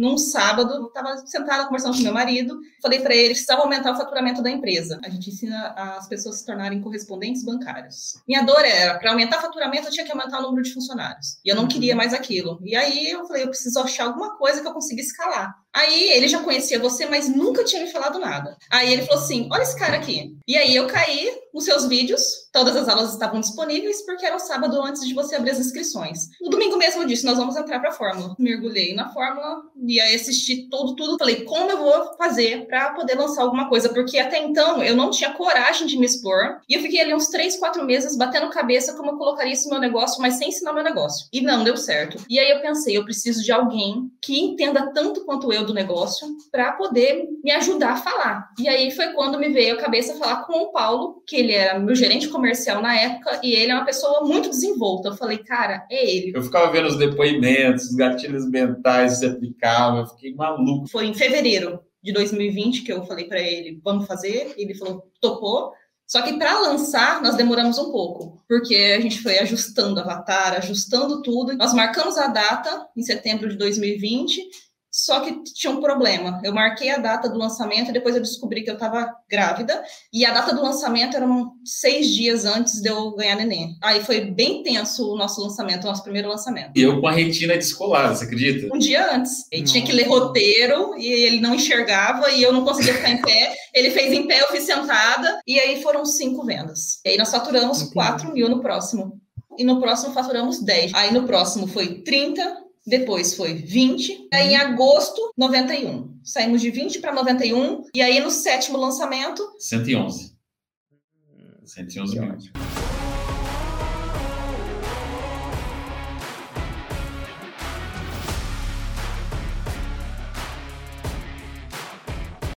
num sábado, estava sentada conversando com meu marido, falei para ele que precisava aumentar o faturamento da empresa. A gente ensina as pessoas a se tornarem correspondentes bancários. Minha dor era, para aumentar o faturamento, eu tinha que aumentar o número de funcionários. E eu não queria mais aquilo. E aí eu falei, eu preciso achar alguma coisa que eu consiga escalar. Aí ele já conhecia você, mas nunca tinha me falado nada. Aí ele falou assim: olha esse cara aqui. E aí eu caí nos seus vídeos, todas as aulas estavam disponíveis, porque era o sábado antes de você abrir as inscrições. No domingo mesmo eu disse: nós vamos entrar para a fórmula. Mergulhei na fórmula e aí assisti todo, tudo. Falei: como eu vou fazer para poder lançar alguma coisa? Porque até então eu não tinha coragem de me expor. E eu fiquei ali uns três, quatro meses batendo cabeça como eu colocaria esse meu negócio, mas sem ensinar meu negócio. E não deu certo. E aí eu pensei: eu preciso de alguém que entenda tanto quanto eu do negócio para poder me ajudar a falar. E aí foi quando me veio a cabeça falar com o Paulo, que ele era meu gerente comercial na época, e ele é uma pessoa muito desenvolta. Eu falei, cara, é ele. Eu ficava vendo os depoimentos, os gatilhos mentais se aplicavam, eu fiquei maluco. Foi em fevereiro de 2020 que eu falei para ele, vamos fazer. Ele falou, topou. Só que para lançar, nós demoramos um pouco, porque a gente foi ajustando avatar, ajustando tudo. Nós marcamos a data em setembro de 2020 só que tinha um problema. Eu marquei a data do lançamento e depois eu descobri que eu estava grávida. E a data do lançamento era seis dias antes de eu ganhar neném. Aí foi bem tenso o nosso lançamento, o nosso primeiro lançamento. E eu com a retina descolada, você acredita? Um dia antes. Ele tinha que ler roteiro e ele não enxergava e eu não conseguia ficar em pé. Ele fez em pé, eu fiz sentada. E aí foram cinco vendas. E aí nós faturamos Entendi. 4 mil no próximo. E no próximo faturamos 10. Aí no próximo foi 30, depois foi 20, aí em agosto, 91. Saímos de 20 para 91, e aí no sétimo lançamento. 111. 111 mil.